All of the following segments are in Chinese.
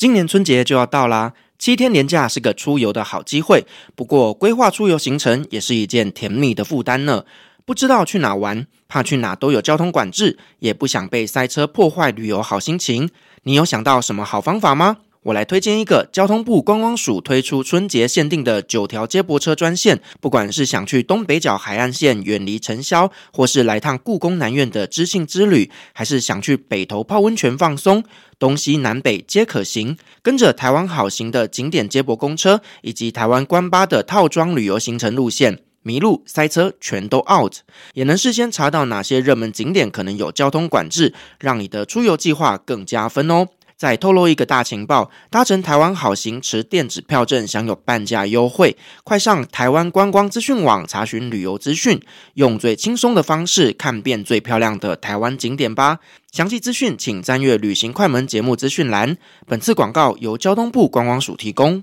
今年春节就要到啦，七天年假是个出游的好机会。不过，规划出游行程也是一件甜蜜的负担呢。不知道去哪玩，怕去哪都有交通管制，也不想被塞车破坏旅游好心情。你有想到什么好方法吗？我来推荐一个交通部观光署推出春节限定的九条接驳车专线，不管是想去东北角海岸线远离尘嚣，或是来趟故宫南院的知性之旅，还是想去北投泡温泉放松，东西南北皆可行。跟着台湾好行的景点接驳公车，以及台湾观巴的套装旅游行程路线，迷路塞车全都 out，也能事先查到哪些热门景点可能有交通管制，让你的出游计划更加分哦。再透露一个大情报，搭乘台湾好行持电子票证享有半价优惠，快上台湾观光资讯网查询旅游资讯，用最轻松的方式看遍最漂亮的台湾景点吧。详细资讯请参阅旅行快门节目资讯栏。本次广告由交通部观光署提供。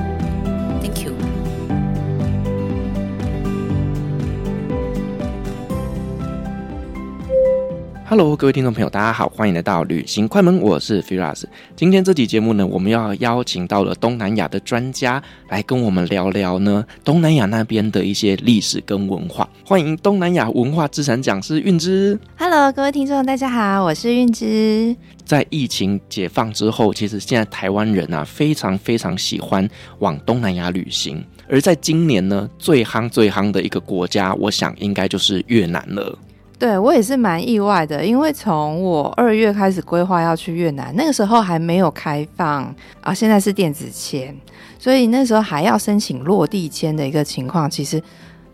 Hello，各位听众朋友，大家好，欢迎来到旅行快门，我是 Firas。今天这集节目呢，我们要邀请到了东南亚的专家来跟我们聊聊呢东南亚那边的一些历史跟文化。欢迎东南亚文化资产讲师韵之。Hello，各位听众，大家好，我是韵之。在疫情解放之后，其实现在台湾人啊非常非常喜欢往东南亚旅行。而在今年呢，最夯最夯的一个国家，我想应该就是越南了。对，我也是蛮意外的，因为从我二月开始规划要去越南，那个时候还没有开放啊，现在是电子签，所以那时候还要申请落地签的一个情况。其实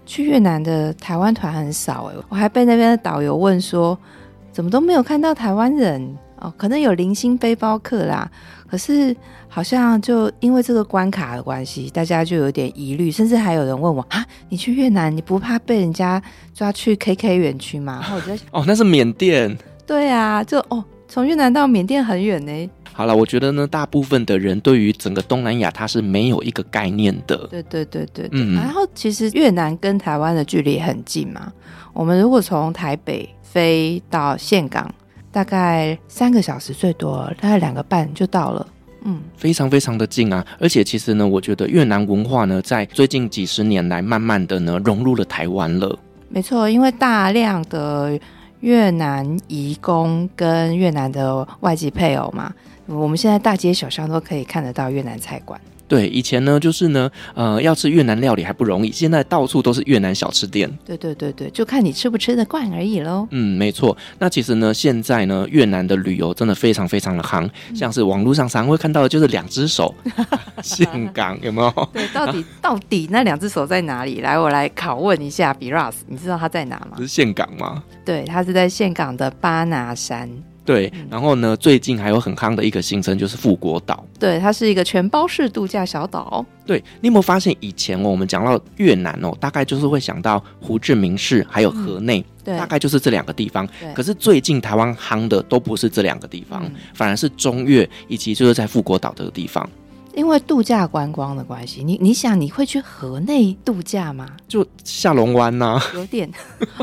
去越南的台湾团很少诶，我还被那边的导游问说，怎么都没有看到台湾人哦，可能有零星背包客啦。可是好像就因为这个关卡的关系，大家就有点疑虑，甚至还有人问我啊，你去越南你不怕被人家抓去 KK 园区吗？然后我觉得哦，那是缅甸。对啊，就哦，从越南到缅甸很远呢。好了，我觉得呢，大部分的人对于整个东南亚他是没有一个概念的。对对对对，嗯。然后其实越南跟台湾的距离很近嘛，我们如果从台北飞到岘港。大概三个小时最多，大概两个半就到了。嗯，非常非常的近啊！而且其实呢，我觉得越南文化呢，在最近几十年来，慢慢的呢融入了台湾了。没错，因为大量的越南移工跟越南的外籍配偶嘛，我们现在大街小巷都可以看得到越南菜馆。对，以前呢，就是呢，呃，要吃越南料理还不容易，现在到处都是越南小吃店。对对对对，就看你吃不吃得惯而已喽。嗯，没错。那其实呢，现在呢，越南的旅游真的非常非常的夯，嗯、像是网络上常会看到的就是两只手 峴港有没有？对，到底到底那两只手在哪里？来，我来拷问一下，Biras，你知道它在哪吗？是岘港吗？对，它是在岘港的巴拿山。对，然后呢，最近还有很夯的一个行程就是富国岛。对，它是一个全包式度假小岛。对，你有没有发现以前哦，我们讲到越南哦，大概就是会想到胡志明市还有河内，嗯、对，大概就是这两个地方。可是最近台湾夯的都不是这两个地方，嗯、反而是中越以及就是在富国岛这个地方。因为度假观光的关系，你你想你会去河内度假吗？就下龙湾呐、啊，有点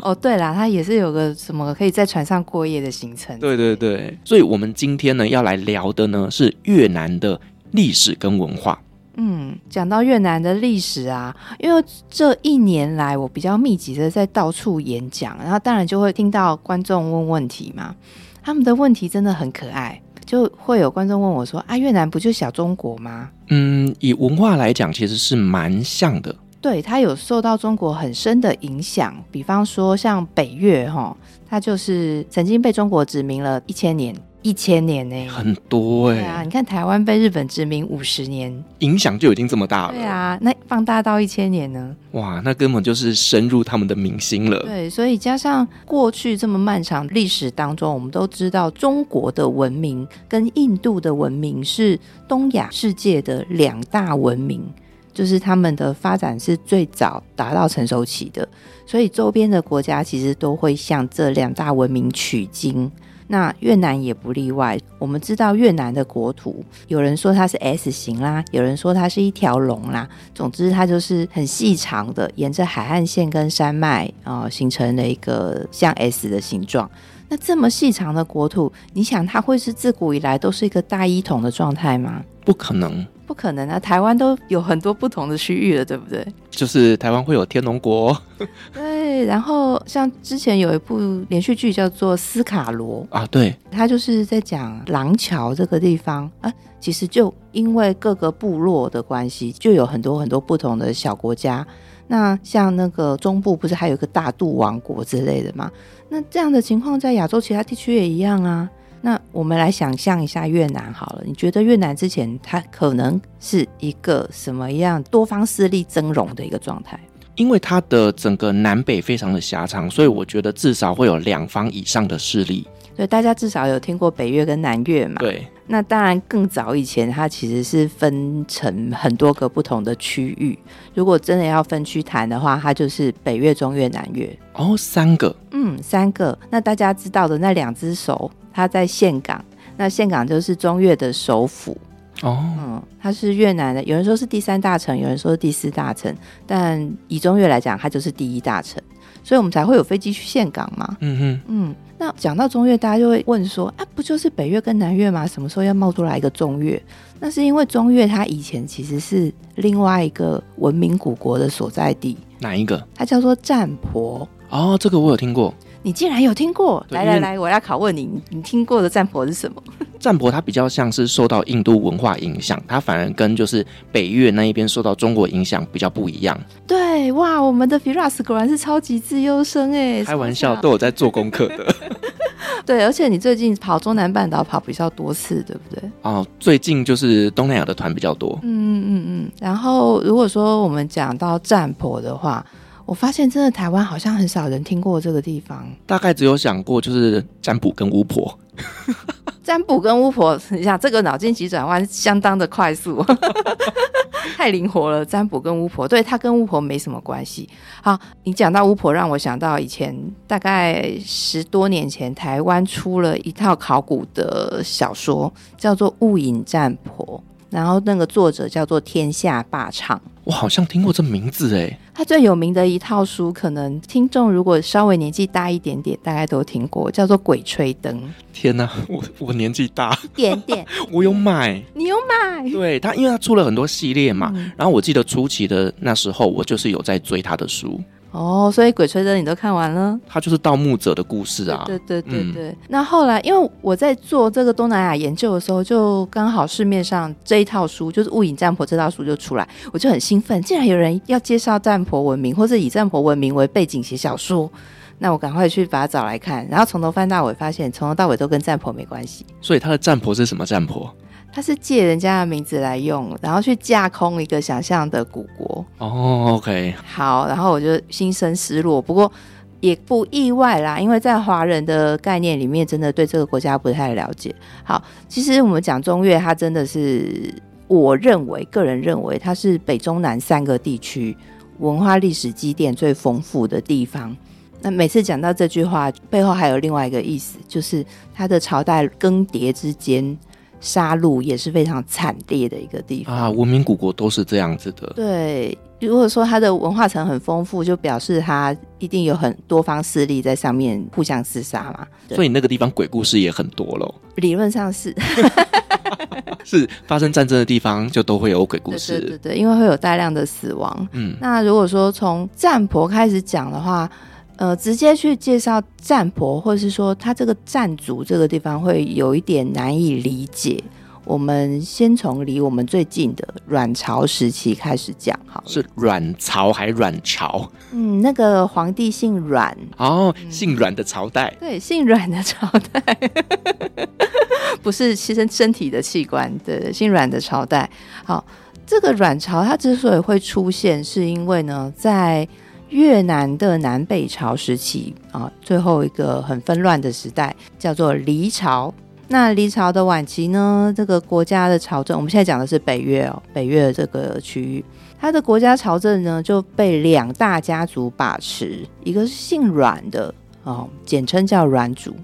哦。对啦，它也是有个什么可以在船上过夜的行程。对对对，所以我们今天呢要来聊的呢是越南的历史跟文化。嗯，讲到越南的历史啊，因为这一年来我比较密集的在到处演讲，然后当然就会听到观众问问题嘛，他们的问题真的很可爱。就会有观众问我说：“啊，越南不就小中国吗？”嗯，以文化来讲，其实是蛮像的。对，它有受到中国很深的影响。比方说，像北越哈，它就是曾经被中国殖民了一千年。一千年呢，很多哎、对啊，你看台湾被日本殖民五十年，影响就已经这么大了。对啊，那放大到一千年呢？哇，那根本就是深入他们的民心了。对，所以加上过去这么漫长历史当中，我们都知道中国的文明跟印度的文明是东亚世界的两大文明，就是他们的发展是最早达到成熟期的，所以周边的国家其实都会向这两大文明取经。那越南也不例外。我们知道越南的国土，有人说它是 S 型啦，有人说它是一条龙啦。总之，它就是很细长的，沿着海岸线跟山脉啊、形成了一个像 S 的形状。那这么细长的国土，你想它会是自古以来都是一个大一统的状态吗？不可能，不可能啊！台湾都有很多不同的区域了，对不对？就是台湾会有天龙国，对。然后像之前有一部连续剧叫做《斯卡罗》啊，对，它就是在讲廊桥这个地方啊。其实就因为各个部落的关系，就有很多很多不同的小国家。那像那个中部不是还有一个大肚王国之类的吗？那这样的情况在亚洲其他地区也一样啊。那我们来想象一下越南好了，你觉得越南之前它可能是一个什么样多方势力争荣的一个状态？因为它的整个南北非常的狭长，所以我觉得至少会有两方以上的势力。对，大家至少有听过北越跟南越嘛？对。那当然更早以前，它其实是分成很多个不同的区域。如果真的要分区谈的话，它就是北越、中越、南越。哦，三个。嗯，三个。那大家知道的那两只手。它在岘港，那岘港就是中越的首府哦，嗯，它是越南的，有人说是第三大城，有人说是第四大城，但以中越来讲，它就是第一大城，所以我们才会有飞机去岘港嘛。嗯哼，嗯，那讲到中越，大家就会问说，啊，不就是北越跟南越吗？什么时候要冒出来一个中越？那是因为中越它以前其实是另外一个文明古国的所在地，哪一个？它叫做占婆。哦，这个我有听过。你竟然有听过？来来来，我要拷问你，你听过的占婆是什么？占婆它比较像是受到印度文化影响，它反而跟就是北越那一边受到中国影响比较不一样。对，哇，我们的 Firas 果然是超级自优生哎！开玩笑，都有在做功课的。对，而且你最近跑中南半岛跑比较多次，对不对？哦，最近就是东南亚的团比较多。嗯嗯嗯。然后如果说我们讲到占婆的话。我发现真的台湾好像很少人听过这个地方，大概只有想过就是占卜跟巫婆。占卜跟巫婆，你想这个脑筋急转弯相当的快速，太灵活了。占卜跟巫婆，对，他跟巫婆没什么关系。好，你讲到巫婆，让我想到以前大概十多年前，台湾出了一套考古的小说，叫做《雾隐占婆》。然后那个作者叫做天下霸唱，我好像听过这名字哎。他最有名的一套书，可能听众如果稍微年纪大一点点，大概都听过，叫做《鬼吹灯》。天哪，我我年纪大一点点，我有买，你有买？对他，因为他出了很多系列嘛。嗯、然后我记得初期的那时候，我就是有在追他的书。哦，所以《鬼吹灯》你都看完了？它就是盗墓者的故事啊。对对对对那后来，因为我在做这个东南亚研究的时候，就刚好市面上这一套书，就是《雾隐占婆》这套书就出来，我就很兴奋，竟然有人要介绍占婆文明，或者以占婆文明为背景写小说，那我赶快去把它找来看，然后从头翻到尾，发现从头到尾都跟占婆没关系。所以他的占婆是什么占婆？他是借人家的名字来用，然后去架空一个想象的古国。哦、oh，OK，好，然后我就心生失落，不过也不意外啦，因为在华人的概念里面，真的对这个国家不太了解。好，其实我们讲中越，它真的是，我认为个人认为，它是北中南三个地区文化历史积淀最丰富的地方。那每次讲到这句话，背后还有另外一个意思，就是它的朝代更迭之间。杀戮也是非常惨烈的一个地方啊！文明古国都是这样子的。对，如果说它的文化层很丰富，就表示它一定有很多方势力在上面互相厮杀嘛。所以那个地方鬼故事也很多喽。理论上是，是发生战争的地方就都会有鬼故事。对对对，因为会有大量的死亡。嗯，那如果说从占婆开始讲的话。呃，直接去介绍占婆，或者是说他这个占族这个地方会有一点难以理解。我们先从离我们最近的阮朝时期开始讲，好，是阮朝还阮朝？嗯，那个皇帝姓阮，哦，姓阮的朝代，对，姓阮的朝代。不是牺牲身体的器官对，姓阮的朝代。好，这个阮朝它之所以会出现，是因为呢，在越南的南北朝时期啊，最后一个很纷乱的时代叫做黎朝。那黎朝的晚期呢，这个国家的朝政，我们现在讲的是北越哦，北越这个区域，它的国家朝政呢就被两大家族把持，一个是姓阮的哦，简称叫阮主，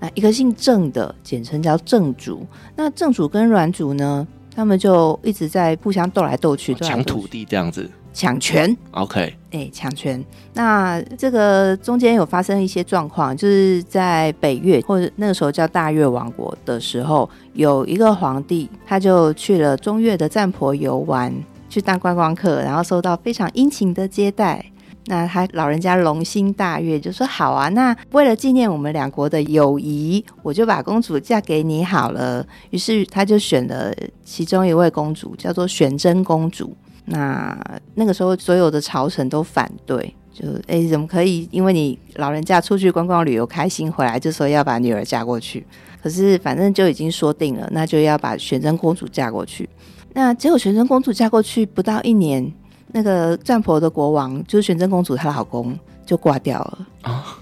那一个姓郑的，简称叫郑主。那郑主跟阮主呢，他们就一直在互相斗来斗去，抢土地这样子。抢权，OK，哎，抢权。那这个中间有发生一些状况，就是在北越或者那个时候叫大越王国的时候，有一个皇帝，他就去了中越的占婆游玩，去当观光客，然后受到非常殷勤的接待。那他老人家龙心大悦，就说好啊，那为了纪念我们两国的友谊，我就把公主嫁给你好了。于是他就选了其中一位公主，叫做玄真公主。那那个时候，所有的朝臣都反对，就哎，怎么可以？因为你老人家出去观光旅游开心回来，就说要把女儿嫁过去。可是反正就已经说定了，那就要把玄真公主嫁过去。那结果玄真公主嫁过去不到一年，那个占婆的国王就是玄真公主她老公就挂掉了啊。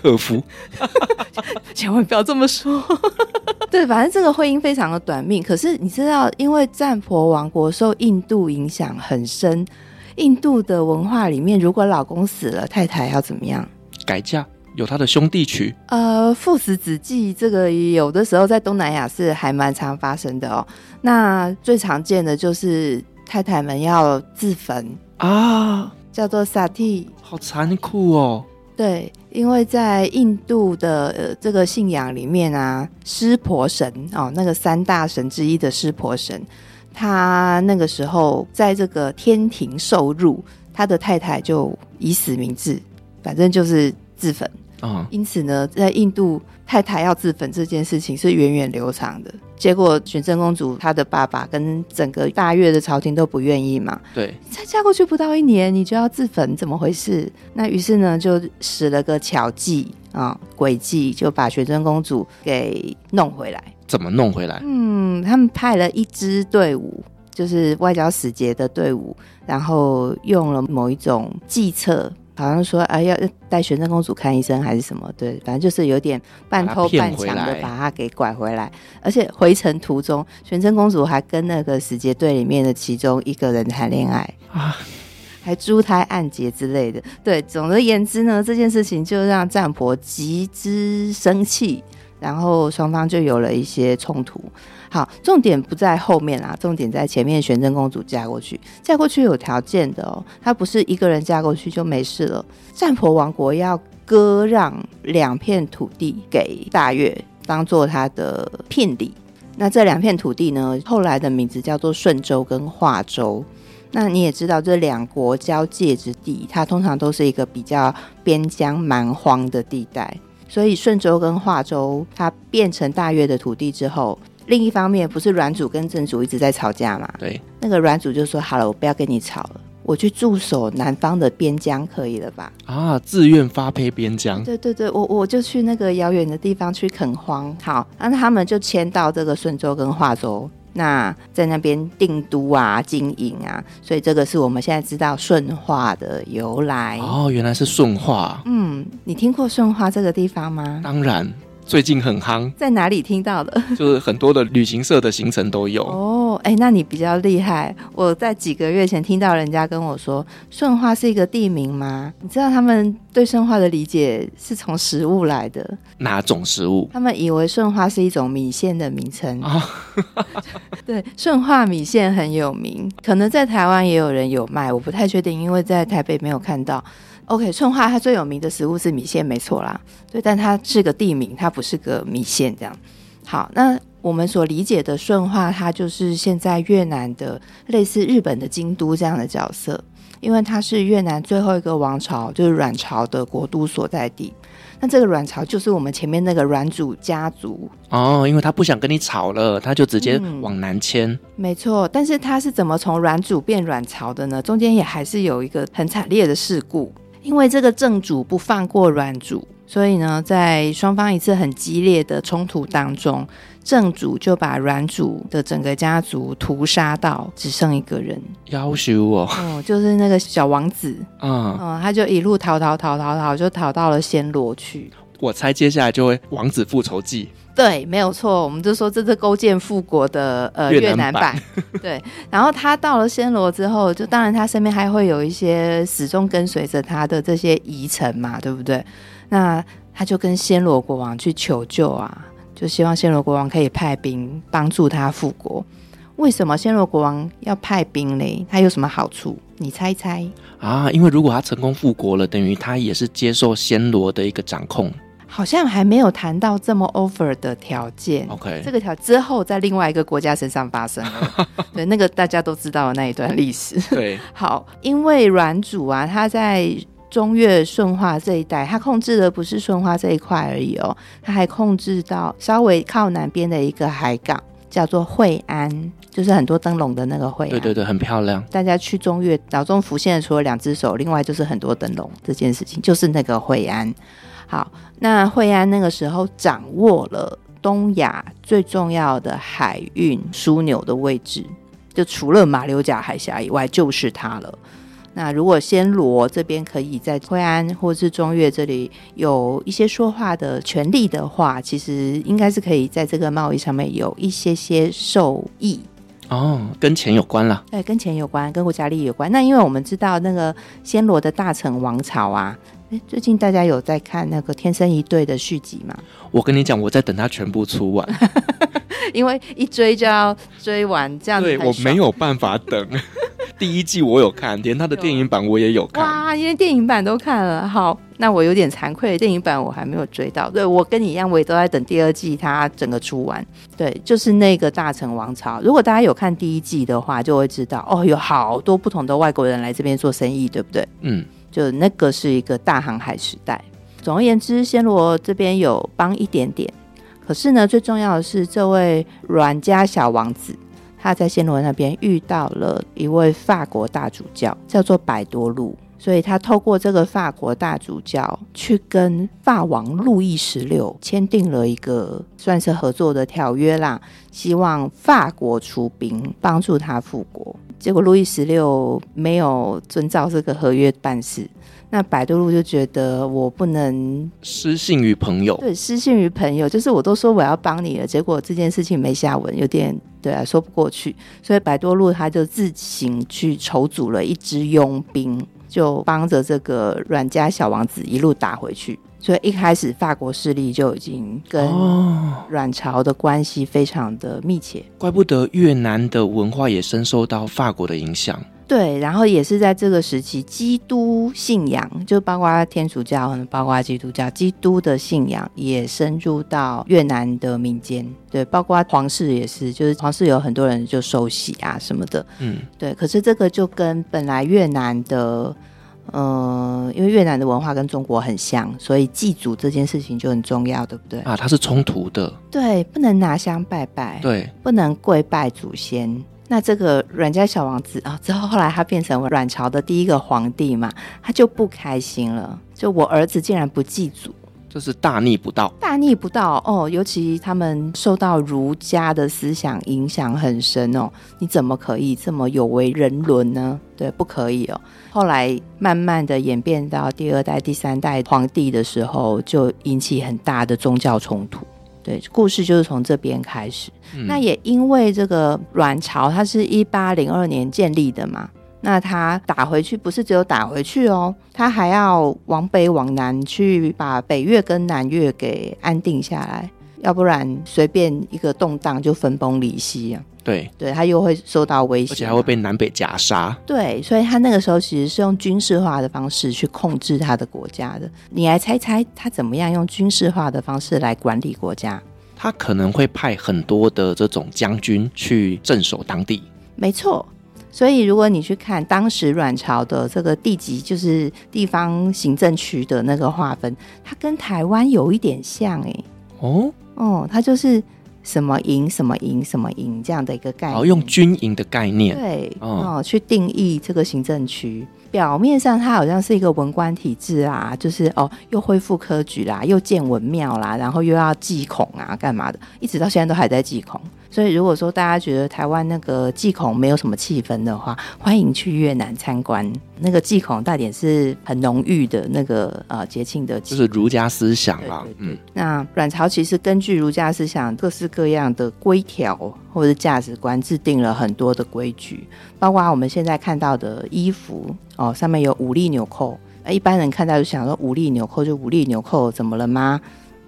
克夫，千万不要这么说。对，反正这个婚姻非常的短命。可是你知道，因为占婆王国受印度影响很深，印度的文化里面，如果老公死了，太太要怎么样？改嫁，有他的兄弟娶。呃，父死子继，这个有的时候在东南亚是还蛮常发生的哦。那最常见的就是太太们要自焚啊，叫做萨蒂，好残酷哦。对，因为在印度的呃这个信仰里面啊，湿婆神哦，那个三大神之一的湿婆神，他那个时候在这个天庭受辱，他的太太就以死明志，反正就是自焚。啊，因此呢，在印度太太要自焚这件事情是源远流长的。结果玄真公主她的爸爸跟整个大越的朝廷都不愿意嘛。对，才嫁过去不到一年，你就要自焚，怎么回事？那于是呢，就使了个巧计啊，诡计，就把玄真公主给弄回来。怎么弄回来？嗯，他们派了一支队伍，就是外交使节的队伍，然后用了某一种计策。好像说啊，要带玄真公主看医生还是什么？对，反正就是有点半偷半抢的把她给拐回来。而且回程途中，玄真公主还跟那个使节队里面的其中一个人谈恋爱啊，还珠胎暗结之类的。对，总而言之呢，这件事情就让战婆极之生气，然后双方就有了一些冲突。好，重点不在后面啦，重点在前面。玄真公主嫁过去，嫁过去有条件的哦，她不是一个人嫁过去就没事了。占婆王国要割让两片土地给大越，当做他的聘礼。那这两片土地呢，后来的名字叫做顺州跟化州。那你也知道，这两国交界之地，它通常都是一个比较边疆蛮荒的地带。所以顺州跟化州，它变成大越的土地之后。另一方面，不是阮主跟郑主一直在吵架嘛？对，那个阮主就说：“好了，我不要跟你吵了，我去驻守南方的边疆，可以了吧？”啊，自愿发配边疆。对对对，我我就去那个遥远的地方去垦荒。好，那他们就迁到这个顺州跟化州，那在那边定都啊、经营啊，所以这个是我们现在知道顺化的由来。哦，原来是顺化。嗯，你听过顺化这个地方吗？当然。最近很夯，在哪里听到的？就是很多的旅行社的行程都有哦。哎、欸，那你比较厉害。我在几个月前听到人家跟我说，顺化是一个地名吗？你知道他们对顺化的理解是从食物来的。哪种食物？他们以为顺化是一种米线的名称啊。哦、对，顺化米线很有名，可能在台湾也有人有卖，我不太确定，因为在台北没有看到。OK，顺化它最有名的食物是米线，没错啦。对，但它是个地名，它不是个米线这样。好，那我们所理解的顺化，它就是现在越南的类似日本的京都这样的角色，因为它是越南最后一个王朝，就是阮朝的国都所在地。那这个阮朝就是我们前面那个阮主家族哦，因为他不想跟你吵了，他就直接往南迁。嗯，没错，但是他是怎么从阮主变阮朝的呢？中间也还是有一个很惨烈的事故。因为这个正主不放过阮主，所以呢，在双方一次很激烈的冲突当中，正主就把阮主的整个家族屠杀到只剩一个人，夭寿哦，哦，就是那个小王子，嗯，嗯，他就一路逃逃逃逃逃，就逃到了暹罗去。我猜接下来就会王子复仇记。对，没有错，我们就说这是勾践复国的呃越南版。对，然后他到了暹罗之后，就当然他身边还会有一些始终跟随着他的这些遗臣嘛，对不对？那他就跟暹罗国王去求救啊，就希望暹罗国王可以派兵帮助他复国。为什么暹罗国王要派兵嘞？他有什么好处？你猜猜啊？因为如果他成功复国了，等于他也是接受暹罗的一个掌控。好像还没有谈到这么 over 的条件。OK，这个条之后在另外一个国家身上发生了。对，那个大家都知道的那一段历史。对，好，因为阮主啊，他在中越顺化这一带，他控制的不是顺化这一块而已哦，他还控制到稍微靠南边的一个海港，叫做惠安，就是很多灯笼的那个惠安。对对对，很漂亮。大家去中越脑中浮现的除了两只手，另外就是很多灯笼这件事情，就是那个惠安。好，那惠安那个时候掌握了东亚最重要的海运枢纽的位置，就除了马六甲海峡以外，就是它了。那如果暹罗这边可以在惠安或是中越这里有一些说话的权利的话，其实应该是可以在这个贸易上面有一些些受益。哦，跟钱有关了。对，跟钱有关，跟国家利益有关。那因为我们知道那个暹罗的大臣王朝啊。最近大家有在看那个《天生一对》的续集吗？我跟你讲，我在等它全部出完，因为一追就要追完，这样子。对，我没有办法等。第一季我有看，连他的电影版我也有看。哇，因为电影版都看了。好，那我有点惭愧，电影版我还没有追到。对，我跟你一样，我也都在等第二季它整个出完。对，就是那个大成王朝。如果大家有看第一季的话，就会知道哦，有好多不同的外国人来这边做生意，对不对？嗯。就那个是一个大航海时代。总而言之，暹罗这边有帮一点点，可是呢，最重要的是这位阮家小王子，他在暹罗那边遇到了一位法国大主教，叫做百多禄，所以他透过这个法国大主教去跟法王路易十六签订了一个算是合作的条约啦，希望法国出兵帮助他复国。结果路易十六没有遵照这个合约办事，那百多路就觉得我不能失信于朋友，对，失信于朋友，就是我都说我要帮你了，结果这件事情没下文，有点对啊，说不过去，所以百多路他就自行去筹组了一支佣兵，就帮着这个阮家小王子一路打回去。所以一开始法国势力就已经跟阮朝的关系非常的密切，怪不得越南的文化也深受到法国的影响。对，然后也是在这个时期，基督信仰就包括天主教，包括基督教，基督的信仰也深入到越南的民间。对，包括皇室也是，就是皇室有很多人就受洗啊什么的。嗯，对。可是这个就跟本来越南的。嗯，因为越南的文化跟中国很像，所以祭祖这件事情就很重要，对不对？啊，它是冲突的。对，不能拿香拜拜，对，不能跪拜祖先。那这个阮家小王子啊，之后后来他变成阮朝的第一个皇帝嘛，他就不开心了，就我儿子竟然不祭祖。这是大逆不道，大逆不道哦！尤其他们受到儒家的思想影响很深哦，你怎么可以这么有违人伦呢？对，不可以哦。后来慢慢的演变到第二代、第三代皇帝的时候，就引起很大的宗教冲突。对，故事就是从这边开始。嗯。那也因为这个阮朝，它是一八零二年建立的嘛。那他打回去不是只有打回去哦，他还要往北往南去把北越跟南越给安定下来，要不然随便一个动荡就分崩离析啊。对，对他又会受到威胁，而且还会被南北夹杀。对，所以他那个时候其实是用军事化的方式去控制他的国家的。你来猜猜他怎么样用军事化的方式来管理国家？他可能会派很多的这种将军去镇守当地。没错。所以，如果你去看当时阮朝的这个地级，就是地方行政区的那个划分，它跟台湾有一点像诶。哦，哦，它就是什么营什么营什么营这样的一个概念，哦用军营的概念，对，哦，哦，去定义这个行政区。表面上它好像是一个文官体制啊，就是哦，又恢复科举啦，又建文庙啦，然后又要祭孔啊，干嘛的，一直到现在都还在祭孔。所以，如果说大家觉得台湾那个祭孔没有什么气氛的话，欢迎去越南参观。那个祭孔大典是很浓郁的那个呃节庆的，就是儒家思想啦。对对对，嗯，那阮朝其实根据儒家思想各式各样的规条或者价值观，制定了很多的规矩，包括我们现在看到的衣服哦，上面有五粒纽扣。一般人看到就想说五粒纽扣就五粒纽扣，怎么了吗？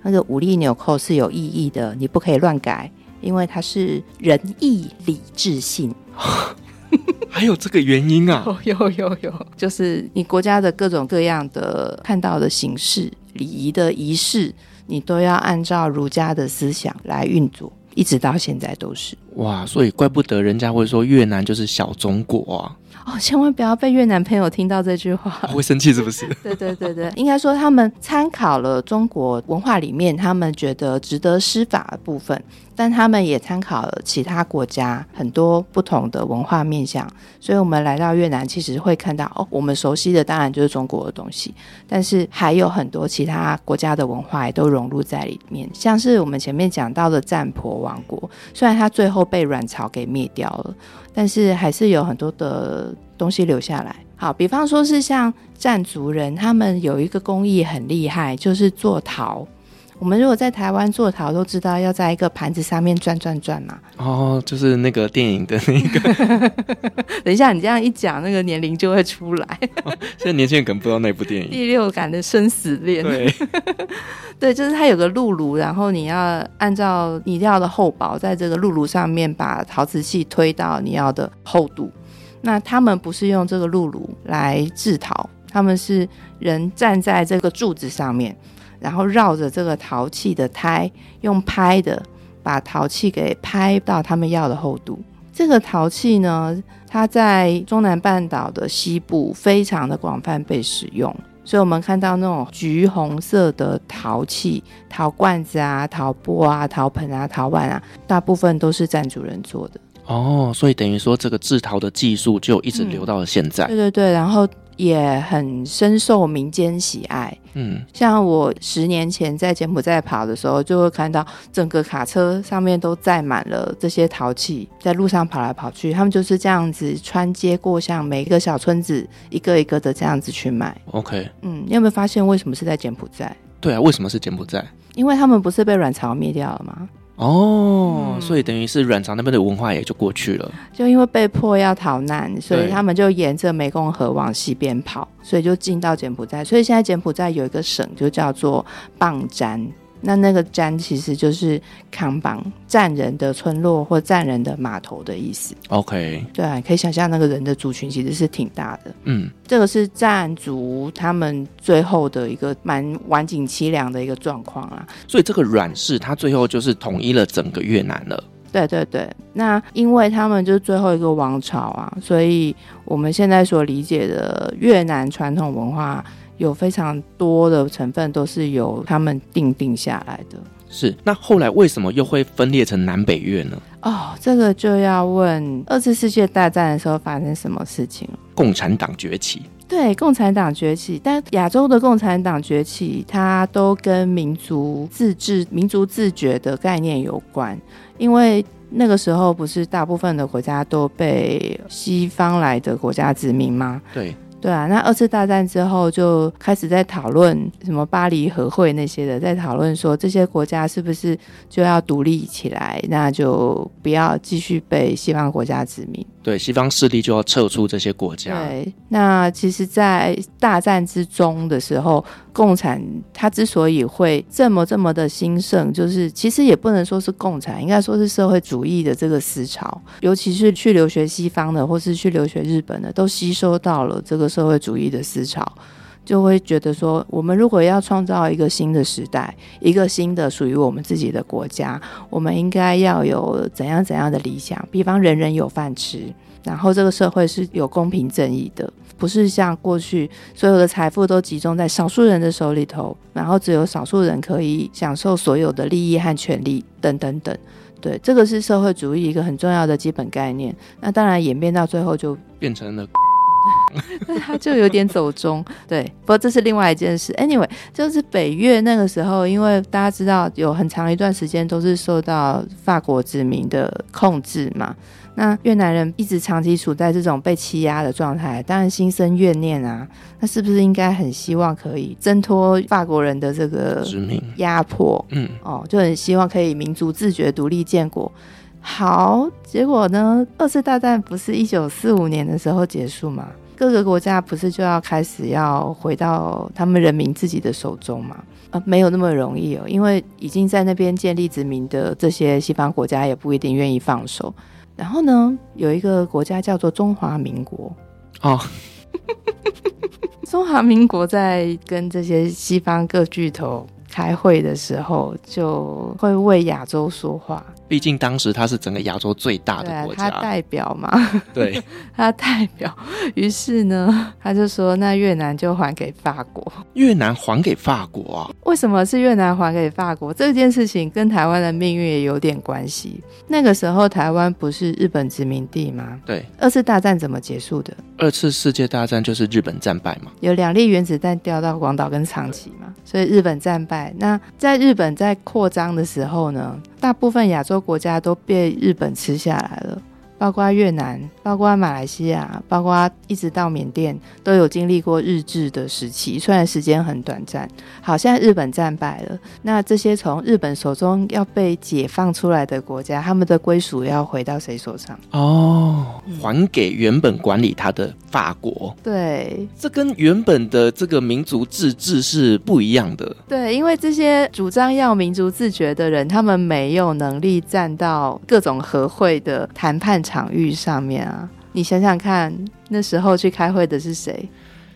那个五粒纽扣是有意义的，你不可以乱改。因为它是仁义礼智信，还有这个原因啊？有有有有，就是你国家的各种各样的看到的形式、礼仪的仪式，你都要按照儒家的思想来运作，一直到现在都是。哇，所以怪不得人家会说越南就是小中国啊。哦，千万不要被越南朋友听到这句话，会生气是不是？对对对对，应该说他们参考了中国文化里面他们觉得值得施法的部分，但他们也参考了其他国家很多不同的文化面向，所以我们来到越南，其实会看到哦，我们熟悉的当然就是中国的东西，但是还有很多其他国家的文化也都融入在里面，像是我们前面讲到的占婆王国，虽然它最后被阮朝给灭掉了。但是还是有很多的东西留下来。好，比方说是像占族人，他们有一个工艺很厉害，就是做陶。我们如果在台湾做陶，都知道要在一个盘子上面转转转嘛。哦，就是那个电影的那个。等一下，你这样一讲，那个年龄就会出来。哦，现在年轻人可能不知道那部电影。第六感的生死恋。对，对，就是它有个露炉，然后你要按照你要的厚薄，在这个露炉上面把陶瓷器推到你要的厚度。那他们不是用这个露炉来制陶，他们是人站在这个柱子上面。然后绕着这个陶器的胎，用拍的把陶器给拍到他们要的厚度。这个陶器呢，它在中南半岛的西部非常的广泛被使用，所以我们看到那种橘红色的陶器、陶罐子啊、陶钵啊、陶盆啊、陶碗啊，大部分都是占族人做的。哦，所以等于说这个制陶的技术就一直留到了现在。嗯、对对对，然后。也很深受民间喜爱。嗯，像我十年前在柬埔寨跑的时候，就会看到整个卡车上面都载满了这些陶器，在路上跑来跑去。他们就是这样子穿街过巷，每一个小村子一个一个的这样子去卖。OK，嗯，你有没有发现为什么是在柬埔寨？对啊，为什么是柬埔寨？因为他们不是被阮朝灭掉了吗？哦，所以等于是阮朝那边的文化也就过去了。就因为被迫要逃难，所以他们就沿着湄公河往西边跑，所以就进到柬埔寨。所以现在柬埔寨有一个省，就叫做滂占。那那个占其实就是扛棒占人的村落或占人的码头的意思。OK，对啊，可以想象那个人的族群其实是挺大的。嗯，这个是占族他们最后的一个蛮晚景凄凉的一个状况啊。所以这个阮氏他最后就是统一了整个越南了。对对对，那因为他们就是最后一个王朝啊，所以我们现在所理解的越南传统文化。有非常多的成分都是由他们定定下来的。是，那后来为什么又会分裂成南北越呢？哦，这个就要问二次世界大战的时候发生什么事情了。共产党崛起。对，共产党崛起，但亚洲的共产党崛起，它都跟民族自治、民族自觉的概念有关，因为那个时候不是大部分的国家都被西方来的国家殖民吗？对。对啊，那二次大战之后就开始在讨论什么巴黎和会那些的，在讨论说这些国家是不是就要独立起来，那就不要继续被西方国家殖民。对，西方势力就要撤出这些国家。对，那其实，在大战之中的时候，共产它之所以会这么这么的兴盛，就是其实也不能说是共产，应该说是社会主义的这个思潮，尤其是去留学西方的，或是去留学日本的，都吸收到了这个社会主义的思潮。就会觉得说，我们如果要创造一个新的时代，一个新的属于我们自己的国家，我们应该要有怎样怎样的理想？比方人人有饭吃，然后这个社会是有公平正义的，不是像过去所有的财富都集中在少数人的手里头，然后只有少数人可以享受所有的利益和权利等等等。对，这个是社会主义一个很重要的基本概念。那当然演变到最后就变成了。那他就有点走中，对，不过这是另外一件事。Anyway，就是北越那个时候，因为大家知道有很长一段时间都是受到法国殖民的控制嘛，那越南人一直长期处在这种被欺压的状态，当然心生怨念啊。那是不是应该很希望可以挣脱法国人的这个殖民压迫？嗯，哦，就很希望可以民族自觉、独立建国。好，结果呢？二次大战不是一九四五年的时候结束吗？各个国家不是就要开始要回到他们人民自己的手中吗？呃，没有那么容易哦，因为已经在那边建立殖民的这些西方国家也不一定愿意放手。然后呢，有一个国家叫做中华民国哦，中华民国在跟这些西方各巨头开会的时候，就会为亚洲说话。毕竟当时他是整个亚洲最大的国家，他代表嘛，对，他代表。于是呢，他就说：“那越南就还给法国。”越南还给法国啊？为什么是越南还给法国？这件事情跟台湾的命运也有点关系。那个时候台湾不是日本殖民地吗？对。二次大战怎么结束的？二次世界大战就是日本战败嘛？有两粒原子弹掉到广岛跟长崎嘛？所以日本战败。那在日本在扩张的时候呢？大部分亚洲国家都被日本吃下来了。包括越南，包括马来西亚，包括一直到缅甸，都有经历过日治的时期，虽然时间很短暂。好，现在日本战败了，那这些从日本手中要被解放出来的国家，他们的归属要回到谁手上？哦，还给原本管理他的法国。对，这跟原本的这个民族自治是不一样的。对，因为这些主张要民族自觉的人，他们没有能力站到各种和会的谈判场。场域上面啊，你想想看，那时候去开会的是谁？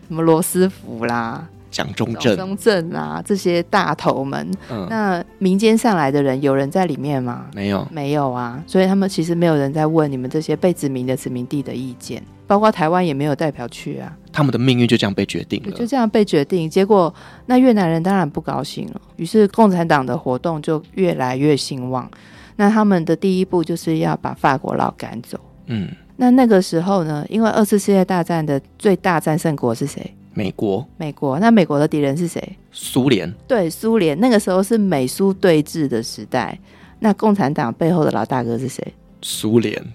什么罗斯福啦、蒋中正、蒋中正啦，这些大头们。嗯，那民间上来的人有人在里面吗？没有，没有啊。所以他们其实没有人在问你们这些被殖民的殖民地的意见，包括台湾也没有代表去啊。他们的命运就这样被决定了，就这样被决定。结果那越南人当然不高兴了，于是共产党的活动就越来越兴旺。那他们的第一步就是要把法国佬赶走。嗯，那那个时候呢，因为二次世界大战的最大战胜国是谁？美国。美国。那美国的敌人是谁？苏联。对，苏联。那个时候是美苏对峙的时代。那共产党背后的老大哥是谁？苏联。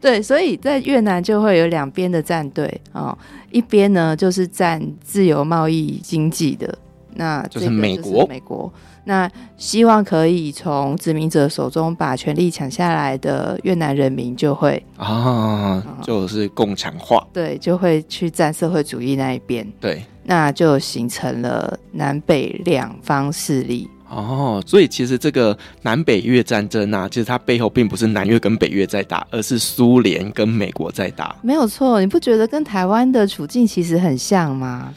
对，所以在越南就会有两边的战队啊、哦，一边呢就是战自由贸易经济的，那就是美国。美国。那希望可以从殖民者手中把权力抢下来的越南人民就会啊，就是共产化，对，就会去站社会主义那一边，对，那就形成了南北两方势力。哦，所以其实这个南北越战争啊，其实它背后并不是南越跟北越在打，而是苏联跟美国在打。没有错，你不觉得跟台湾的处境其实很像吗？